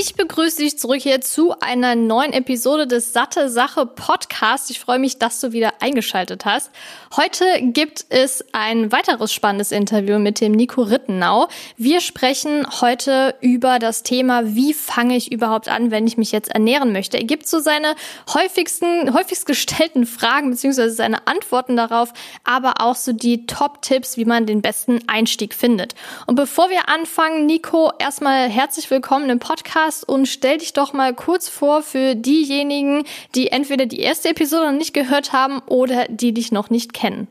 Ich begrüße dich zurück hier zu einer neuen Episode des Satte Sache Podcast. Ich freue mich, dass du wieder eingeschaltet hast. Heute gibt es ein weiteres spannendes Interview mit dem Nico Rittenau. Wir sprechen heute über das Thema, wie fange ich überhaupt an, wenn ich mich jetzt ernähren möchte. Er gibt so seine häufigsten, häufigst gestellten Fragen beziehungsweise seine Antworten darauf, aber auch so die Top-Tipps, wie man den besten Einstieg findet. Und bevor wir anfangen, Nico, erstmal herzlich willkommen im Podcast hast und stell dich doch mal kurz vor für diejenigen, die entweder die erste Episode noch nicht gehört haben oder die dich noch nicht kennen.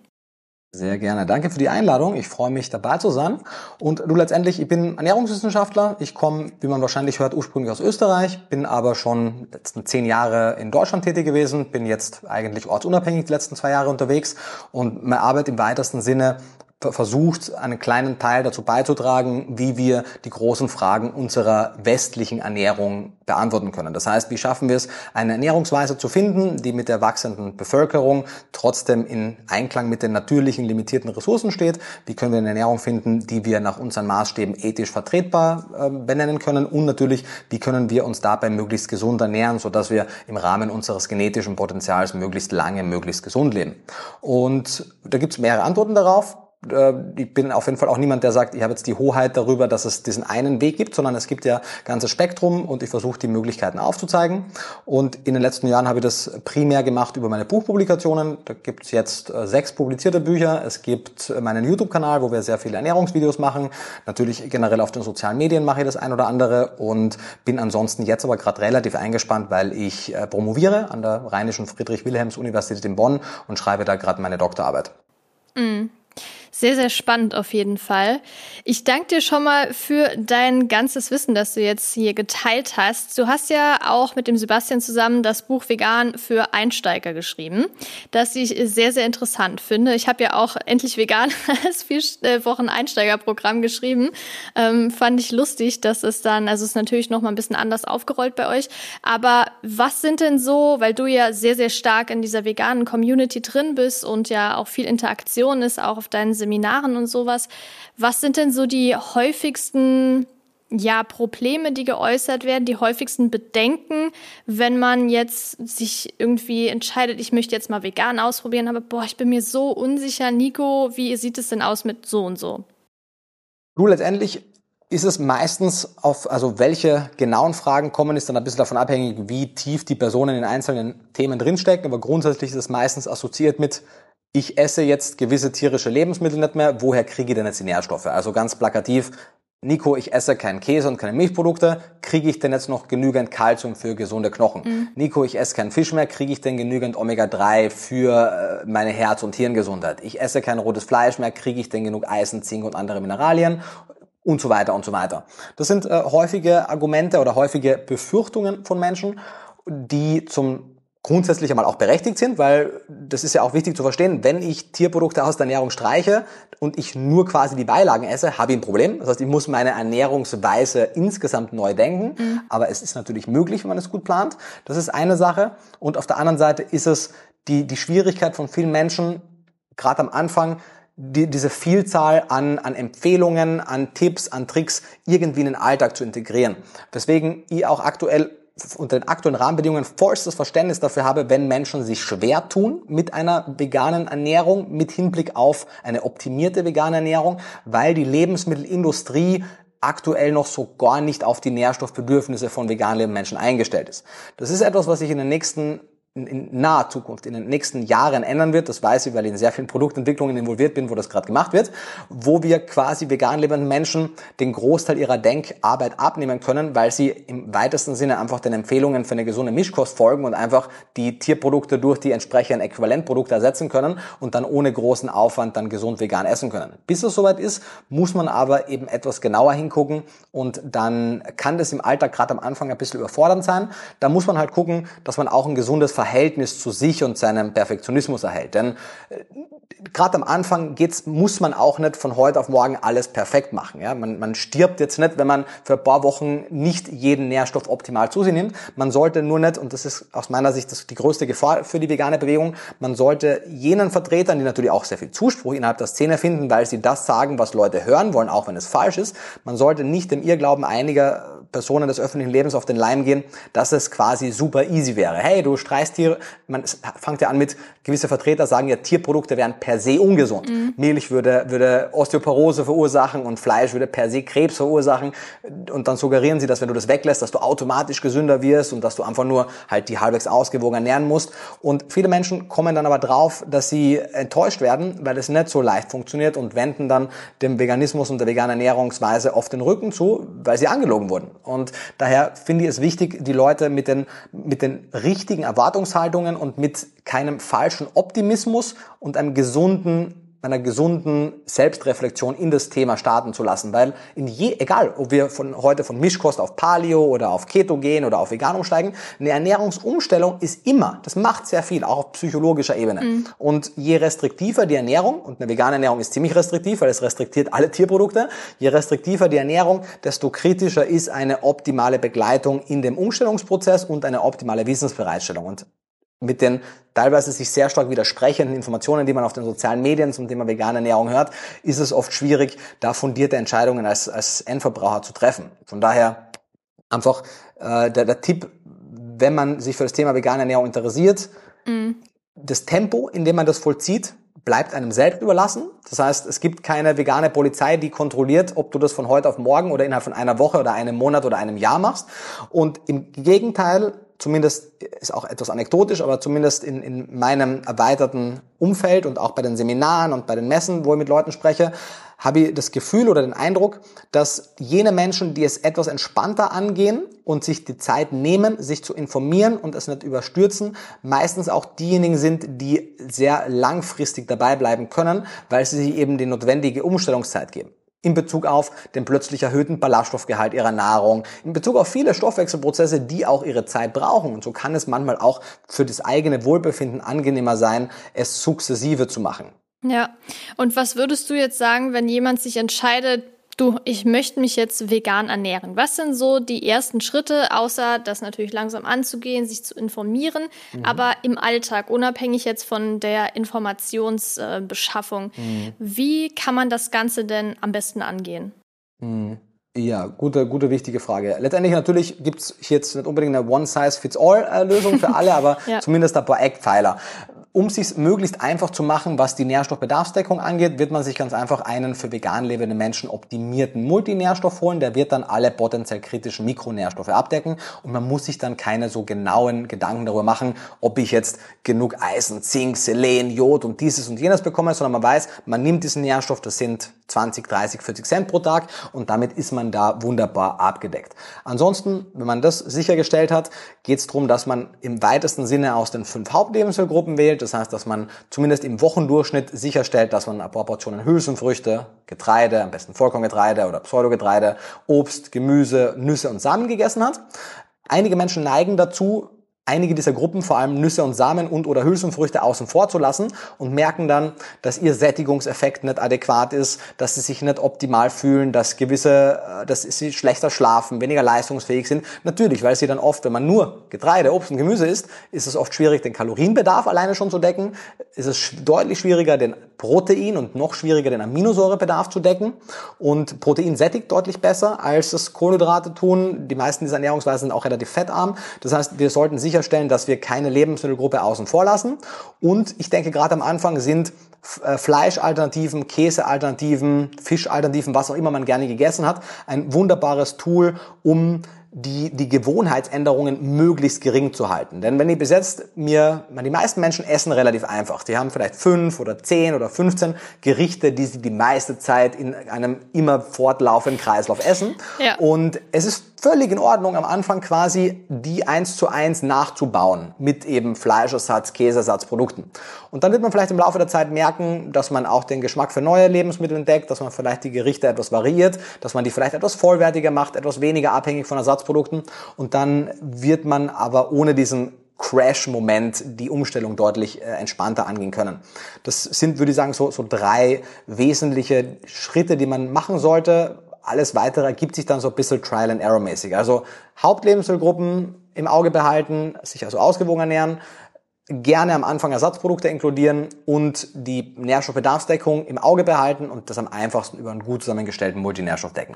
Sehr gerne. Danke für die Einladung. Ich freue mich dabei zu sein. Und du letztendlich, ich bin Ernährungswissenschaftler. Ich komme, wie man wahrscheinlich hört, ursprünglich aus Österreich, bin aber schon letzten zehn Jahre in Deutschland tätig gewesen, bin jetzt eigentlich ortsunabhängig die letzten zwei Jahre unterwegs und meine Arbeit im weitesten Sinne versucht, einen kleinen Teil dazu beizutragen, wie wir die großen Fragen unserer westlichen Ernährung beantworten können. Das heißt, wie schaffen wir es, eine Ernährungsweise zu finden, die mit der wachsenden Bevölkerung trotzdem in Einklang mit den natürlichen limitierten Ressourcen steht? Wie können wir eine Ernährung finden, die wir nach unseren Maßstäben ethisch vertretbar äh, benennen können? Und natürlich, wie können wir uns dabei möglichst gesund ernähren, sodass wir im Rahmen unseres genetischen Potenzials möglichst lange, möglichst gesund leben? Und da gibt es mehrere Antworten darauf. Äh, ich bin auf jeden Fall auch niemand, der sagt, ich habe jetzt die Hoheit darüber, dass es diesen einen Weg gibt, sondern es gibt ja ganzes Spektrum und ich versuche die Möglichkeiten aufzuzeigen. Und in den letzten Jahren habe ich das primär gemacht über meine Buchpublikationen. Da gibt es jetzt äh, sechs publizierte Bücher. Es gibt äh, meinen YouTube-Kanal, wo wir sehr viele Ernährungsvideos machen. Natürlich generell auf den sozialen Medien mache ich das ein oder andere und bin ansonsten jetzt aber gerade relativ eingespannt, weil ich promoviere an der Rheinischen Friedrich-Wilhelms-Universität in Bonn und schreibe da gerade meine Doktorarbeit. Mm. Sehr, sehr spannend auf jeden Fall. Ich danke dir schon mal für dein ganzes Wissen, das du jetzt hier geteilt hast. Du hast ja auch mit dem Sebastian zusammen das Buch Vegan für Einsteiger geschrieben, das ich sehr, sehr interessant finde. Ich habe ja auch endlich vegan als vier äh, Wochen Einsteigerprogramm geschrieben. Ähm, fand ich lustig, dass es dann, also es ist natürlich noch mal ein bisschen anders aufgerollt bei euch. Aber was sind denn so, weil du ja sehr, sehr stark in dieser veganen Community drin bist und ja auch viel Interaktion ist, auch auf deinen und sowas. Was sind denn so die häufigsten ja, Probleme, die geäußert werden, die häufigsten Bedenken, wenn man jetzt sich irgendwie entscheidet, ich möchte jetzt mal vegan ausprobieren, aber boah, ich bin mir so unsicher. Nico, wie sieht es denn aus mit so und so? Du, letztendlich ist es meistens auf, also welche genauen Fragen kommen, ist dann ein bisschen davon abhängig, wie tief die Personen in einzelnen Themen drinstecken, aber grundsätzlich ist es meistens assoziiert mit, ich esse jetzt gewisse tierische Lebensmittel nicht mehr, woher kriege ich denn jetzt die Nährstoffe? Also ganz plakativ, Nico, ich esse keinen Käse und keine Milchprodukte, kriege ich denn jetzt noch genügend Kalzium für gesunde Knochen? Mhm. Nico, ich esse keinen Fisch mehr, kriege ich denn genügend Omega-3 für äh, meine Herz- und Hirngesundheit? Ich esse kein rotes Fleisch mehr, kriege ich denn genug Eisen, Zink und andere Mineralien? Und so weiter und so weiter. Das sind äh, häufige Argumente oder häufige Befürchtungen von Menschen, die zum grundsätzlich einmal auch berechtigt sind, weil das ist ja auch wichtig zu verstehen, wenn ich Tierprodukte aus der Ernährung streiche und ich nur quasi die Beilagen esse, habe ich ein Problem. Das heißt, ich muss meine Ernährungsweise insgesamt neu denken, mhm. aber es ist natürlich möglich, wenn man es gut plant. Das ist eine Sache. Und auf der anderen Seite ist es die, die Schwierigkeit von vielen Menschen, gerade am Anfang, die, diese Vielzahl an, an Empfehlungen, an Tipps, an Tricks irgendwie in den Alltag zu integrieren. Weswegen ich auch aktuell unter den aktuellen Rahmenbedingungen vollstes Verständnis dafür habe, wenn Menschen sich schwer tun mit einer veganen Ernährung, mit Hinblick auf eine optimierte vegane Ernährung, weil die Lebensmittelindustrie aktuell noch so gar nicht auf die Nährstoffbedürfnisse von vegan lebenden Menschen eingestellt ist. Das ist etwas, was sich in den nächsten in naher Zukunft, in den nächsten Jahren ändern wird. Das weiß ich, weil ich in sehr vielen Produktentwicklungen involviert bin, wo das gerade gemacht wird, wo wir quasi vegan lebenden Menschen den Großteil ihrer Denkarbeit abnehmen können, weil sie im weitesten Sinne einfach den Empfehlungen für eine gesunde Mischkost folgen und einfach die Tierprodukte durch die entsprechenden Äquivalentprodukte ersetzen können und dann ohne großen Aufwand dann gesund vegan essen können. Bis es soweit ist, muss man aber eben etwas genauer hingucken und dann kann das im Alltag gerade am Anfang ein bisschen überfordernd sein. Da muss man halt gucken, dass man auch ein gesundes Verhalten Verhältnis zu sich und seinem Perfektionismus erhält. Denn äh, gerade am Anfang geht's, muss man auch nicht von heute auf morgen alles perfekt machen. Ja? Man, man stirbt jetzt nicht, wenn man für ein paar Wochen nicht jeden Nährstoff optimal zu sich nimmt. Man sollte nur nicht, und das ist aus meiner Sicht das, die größte Gefahr für die vegane Bewegung, man sollte jenen Vertretern, die natürlich auch sehr viel Zuspruch innerhalb der Szene finden, weil sie das sagen, was Leute hören wollen, auch wenn es falsch ist, man sollte nicht dem Irrglauben einiger Personen des öffentlichen Lebens auf den Leim gehen, dass es quasi super easy wäre. Hey, du streichst Tiere, man fängt ja an mit, gewisse Vertreter sagen ja, Tierprodukte wären per se ungesund. Mhm. Milch würde, würde Osteoporose verursachen und Fleisch würde per se Krebs verursachen. Und dann suggerieren sie, dass wenn du das weglässt, dass du automatisch gesünder wirst und dass du einfach nur halt die halbwegs ausgewogen ernähren musst. Und viele Menschen kommen dann aber drauf, dass sie enttäuscht werden, weil es nicht so leicht funktioniert und wenden dann dem Veganismus und der veganen Ernährungsweise oft den Rücken zu, weil sie angelogen wurden. Und daher finde ich es wichtig, die Leute mit den, mit den richtigen Erwartungshaltungen und mit keinem falschen Optimismus und einem gesunden einer gesunden Selbstreflexion in das Thema starten zu lassen, weil in je, egal, ob wir von heute von Mischkost auf Paleo oder auf Keto gehen oder auf Vegan umsteigen, eine Ernährungsumstellung ist immer, das macht sehr viel, auch auf psychologischer Ebene. Mhm. Und je restriktiver die Ernährung, und eine vegane Ernährung ist ziemlich restriktiv, weil es restriktiert alle Tierprodukte, je restriktiver die Ernährung, desto kritischer ist eine optimale Begleitung in dem Umstellungsprozess und eine optimale Wissensbereitstellung. Und mit den teilweise sich sehr stark widersprechenden Informationen, die man auf den sozialen Medien zum Thema vegane Ernährung hört, ist es oft schwierig, da fundierte Entscheidungen als, als Endverbraucher zu treffen. Von daher einfach äh, der, der Tipp, wenn man sich für das Thema vegane Ernährung interessiert, mhm. das Tempo, in dem man das vollzieht, bleibt einem selbst überlassen. Das heißt, es gibt keine vegane Polizei, die kontrolliert, ob du das von heute auf morgen oder innerhalb von einer Woche oder einem Monat oder einem Jahr machst. Und im Gegenteil, zumindest ist auch etwas anekdotisch, aber zumindest in, in meinem erweiterten Umfeld und auch bei den Seminaren und bei den Messen, wo ich mit Leuten spreche, habe ich das Gefühl oder den Eindruck, dass jene Menschen, die es etwas entspannter angehen und sich die Zeit nehmen, sich zu informieren und es nicht überstürzen, meistens auch diejenigen sind, die sehr langfristig dabei bleiben können, weil sie sich eben die notwendige Umstellungszeit geben in Bezug auf den plötzlich erhöhten Ballaststoffgehalt ihrer Nahrung, in Bezug auf viele Stoffwechselprozesse, die auch ihre Zeit brauchen. Und so kann es manchmal auch für das eigene Wohlbefinden angenehmer sein, es sukzessive zu machen. Ja, und was würdest du jetzt sagen, wenn jemand sich entscheidet, du, ich möchte mich jetzt vegan ernähren. Was sind so die ersten Schritte, außer das natürlich langsam anzugehen, sich zu informieren, mhm. aber im Alltag, unabhängig jetzt von der Informationsbeschaffung, mhm. wie kann man das Ganze denn am besten angehen? Mhm. Ja, gute, gute, wichtige Frage. Letztendlich natürlich gibt's jetzt nicht unbedingt eine One-Size-Fits-All-Lösung für alle, aber ja. zumindest ein paar Eckpfeiler. Um sich möglichst einfach zu machen, was die Nährstoffbedarfsdeckung angeht, wird man sich ganz einfach einen für vegan lebende Menschen optimierten Multinährstoff holen. Der wird dann alle potenziell kritischen Mikronährstoffe abdecken und man muss sich dann keine so genauen Gedanken darüber machen, ob ich jetzt genug Eisen, Zink, Selen, Jod und dieses und jenes bekomme, sondern man weiß, man nimmt diesen Nährstoff, das sind 20, 30, 40 Cent pro Tag und damit ist man da wunderbar abgedeckt. Ansonsten, wenn man das sichergestellt hat, geht es darum, dass man im weitesten Sinne aus den fünf Hauptlebensmittelgruppen wählt. Das heißt, dass man zumindest im Wochendurchschnitt sicherstellt, dass man ein paar Portionen Hülsenfrüchte, Getreide, am besten Vollkorngetreide oder Pseudogetreide, Obst, Gemüse, Nüsse und Samen gegessen hat. Einige Menschen neigen dazu, einige dieser Gruppen, vor allem Nüsse und Samen und oder Hülsenfrüchte außen vor zu lassen und merken dann, dass ihr Sättigungseffekt nicht adäquat ist, dass sie sich nicht optimal fühlen, dass gewisse, äh, dass sie schlechter schlafen, weniger leistungsfähig sind. Natürlich, weil sie dann oft, wenn man nur Getreide, Obst und Gemüse isst, ist es oft schwierig, den Kalorienbedarf alleine schon zu decken. Ist es deutlich schwieriger, den Protein und noch schwieriger, den Aminosäurebedarf zu decken. Und Protein sättigt deutlich besser, als es Kohlenhydrate tun. Die meisten dieser Ernährungsweisen sind auch relativ fettarm. Das heißt, wir sollten sicher sicherstellen, dass wir keine Lebensmittelgruppe außen vor lassen. Und ich denke, gerade am Anfang sind äh, Fleischalternativen, Käsealternativen, Fischalternativen, was auch immer man gerne gegessen hat, ein wunderbares Tool, um die, die Gewohnheitsänderungen möglichst gering zu halten. Denn wenn ich bis jetzt mir, die meisten Menschen essen relativ einfach. Die haben vielleicht fünf oder zehn oder 15 Gerichte, die sie die meiste Zeit in einem immer fortlaufenden Kreislauf essen. Ja. Und es ist völlig in Ordnung, am Anfang quasi die eins zu eins nachzubauen mit eben Fleischersatz, Käseersatzprodukten. Und dann wird man vielleicht im Laufe der Zeit merken, dass man auch den Geschmack für neue Lebensmittel entdeckt, dass man vielleicht die Gerichte etwas variiert, dass man die vielleicht etwas vollwertiger macht, etwas weniger abhängig von Ersatzprodukten. Und dann wird man aber ohne diesen Crash-Moment die Umstellung deutlich äh, entspannter angehen können. Das sind, würde ich sagen, so, so drei wesentliche Schritte, die man machen sollte, alles weitere ergibt sich dann so ein bisschen Trial and Error mäßig. Also Hauptlebensmittelgruppen im Auge behalten, sich also ausgewogen ernähren, gerne am Anfang Ersatzprodukte inkludieren und die Nährstoffbedarfsdeckung im Auge behalten und das am einfachsten über einen gut zusammengestellten Multinährstoff decken.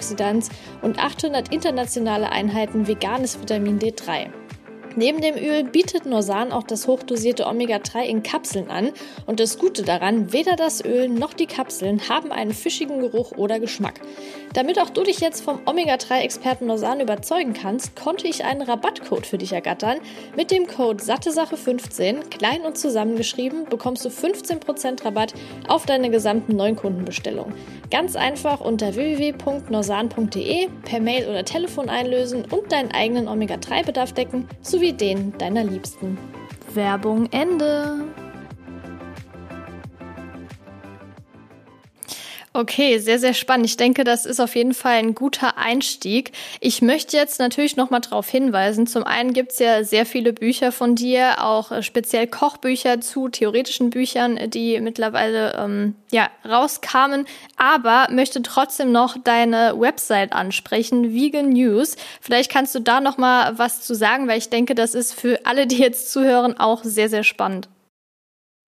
und 800 internationale Einheiten veganes Vitamin D3. Neben dem Öl bietet Norsan auch das hochdosierte Omega-3 in Kapseln an und das Gute daran, weder das Öl noch die Kapseln haben einen fischigen Geruch oder Geschmack. Damit auch du dich jetzt vom Omega-3-Experten Norsan überzeugen kannst, konnte ich einen Rabattcode für dich ergattern. Mit dem Code SatteSache15, klein und zusammengeschrieben, bekommst du 15% Rabatt auf deine gesamten neuen Kundenbestellungen. Ganz einfach unter www.norsan.de per Mail oder Telefon einlösen und deinen eigenen Omega-3-Bedarf decken, sowie den deiner Liebsten. Werbung Ende. Okay, sehr, sehr spannend. Ich denke, das ist auf jeden Fall ein guter Einstieg. Ich möchte jetzt natürlich noch mal darauf hinweisen. Zum einen gibt's ja sehr viele Bücher von dir, auch äh, speziell Kochbücher zu theoretischen Büchern, die mittlerweile ähm, ja rauskamen. Aber möchte trotzdem noch deine Website ansprechen, Vegan News. Vielleicht kannst du da noch mal was zu sagen, weil ich denke, das ist für alle, die jetzt zuhören, auch sehr, sehr spannend.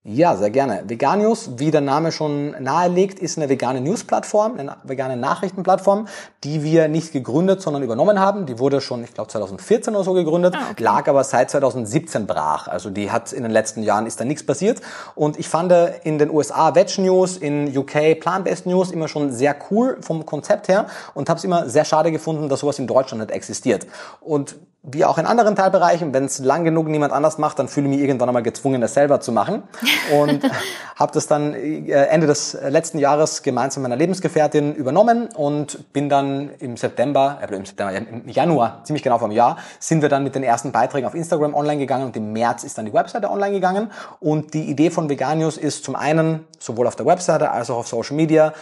Ja, sehr gerne. Veganius, wie der Name schon nahelegt, ist eine vegane News-Plattform, eine vegane Nachrichtenplattform, die wir nicht gegründet, sondern übernommen haben. Die wurde schon, ich glaube, 2014 oder so gegründet, ah, okay. lag aber seit 2017 brach. Also die hat in den letzten Jahren ist da nichts passiert. Und ich fand in den USA Veg News, in UK Plant-Based News immer schon sehr cool vom Konzept her und habe es immer sehr schade gefunden, dass sowas in Deutschland nicht existiert. Und wie auch in anderen Teilbereichen, wenn es lang genug niemand anders macht, dann fühle ich mich irgendwann einmal gezwungen, das selber zu machen. Und habe das dann äh, Ende des letzten Jahres gemeinsam mit meiner Lebensgefährtin übernommen und bin dann im September, äh, im September, im Januar, ziemlich genau einem Jahr, sind wir dann mit den ersten Beiträgen auf Instagram online gegangen und im März ist dann die Webseite online gegangen. Und die Idee von Veganius ist zum einen, sowohl auf der Webseite als auch auf Social Media,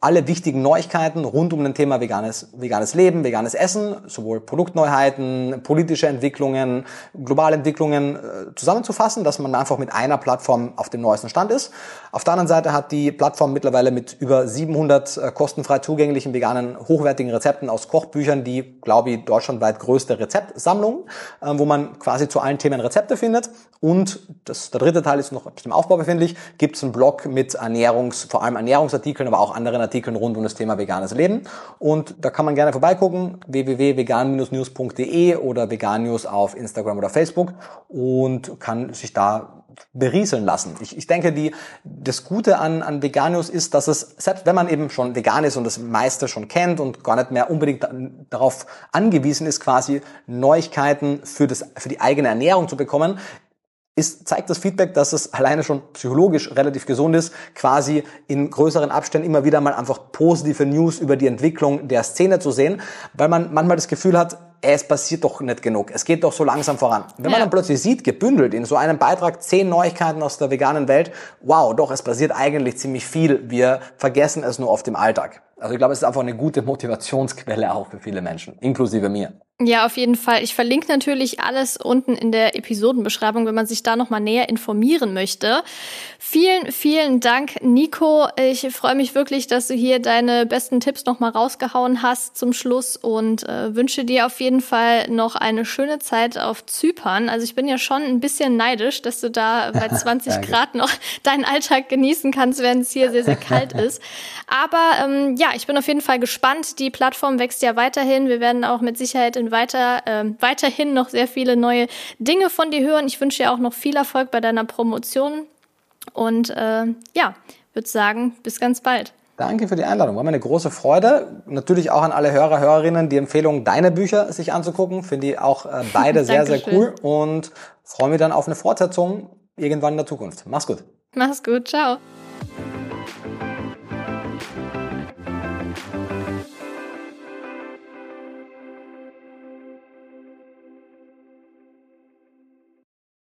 alle wichtigen Neuigkeiten rund um das Thema veganes, veganes Leben, veganes Essen, sowohl Produktneuheiten, politische Entwicklungen, globale Entwicklungen äh, zusammenzufassen, dass man einfach mit einer Plattform auf dem neuesten Stand ist. Auf der anderen Seite hat die Plattform mittlerweile mit über 700 äh, kostenfrei zugänglichen veganen hochwertigen Rezepten aus Kochbüchern die, glaube ich, deutschlandweit größte Rezeptsammlung, äh, wo man quasi zu allen Themen Rezepte findet. Und das, der dritte Teil ist noch im Aufbau befindlich, gibt es einen Blog mit Ernährungs, vor allem Ernährungsartikeln, aber auch anderen Artikeln rund um das Thema veganes Leben. Und da kann man gerne vorbeigucken, www.vegan-news.de oder vegan-news auf Instagram oder Facebook und kann sich da berieseln lassen. Ich, ich denke, die, das Gute an, an Veganius ist, dass es, selbst wenn man eben schon vegan ist und das meiste schon kennt und gar nicht mehr unbedingt darauf angewiesen ist, quasi Neuigkeiten für, das, für die eigene Ernährung zu bekommen, ist, zeigt das Feedback, dass es alleine schon psychologisch relativ gesund ist, quasi in größeren Abständen immer wieder mal einfach positive News über die Entwicklung der Szene zu sehen, weil man manchmal das Gefühl hat, es passiert doch nicht genug. Es geht doch so langsam voran. Wenn man dann plötzlich sieht, gebündelt in so einem Beitrag zehn Neuigkeiten aus der veganen Welt, wow, doch, es passiert eigentlich ziemlich viel. Wir vergessen es nur oft im Alltag. Also ich glaube, es ist einfach eine gute Motivationsquelle auch für viele Menschen, inklusive mir. Ja, auf jeden Fall. Ich verlinke natürlich alles unten in der Episodenbeschreibung, wenn man sich da nochmal näher informieren möchte. Vielen, vielen Dank, Nico. Ich freue mich wirklich, dass du hier deine besten Tipps nochmal rausgehauen hast zum Schluss und äh, wünsche dir auf jeden Fall noch eine schöne Zeit auf Zypern. Also ich bin ja schon ein bisschen neidisch, dass du da bei 20 Grad noch deinen Alltag genießen kannst, während es hier sehr, sehr kalt ist. Aber ähm, ja, ich bin auf jeden Fall gespannt. Die Plattform wächst ja weiterhin. Wir werden auch mit Sicherheit in weiter, äh, weiterhin noch sehr viele neue Dinge von dir hören. Ich wünsche dir auch noch viel Erfolg bei deiner Promotion. Und äh, ja, würde sagen, bis ganz bald. Danke für die Einladung. War mir eine große Freude. Natürlich auch an alle Hörer, Hörerinnen die Empfehlung, deine Bücher sich anzugucken. Finde ich auch äh, beide sehr, sehr cool und freue mich dann auf eine Fortsetzung irgendwann in der Zukunft. Mach's gut. Mach's gut. Ciao.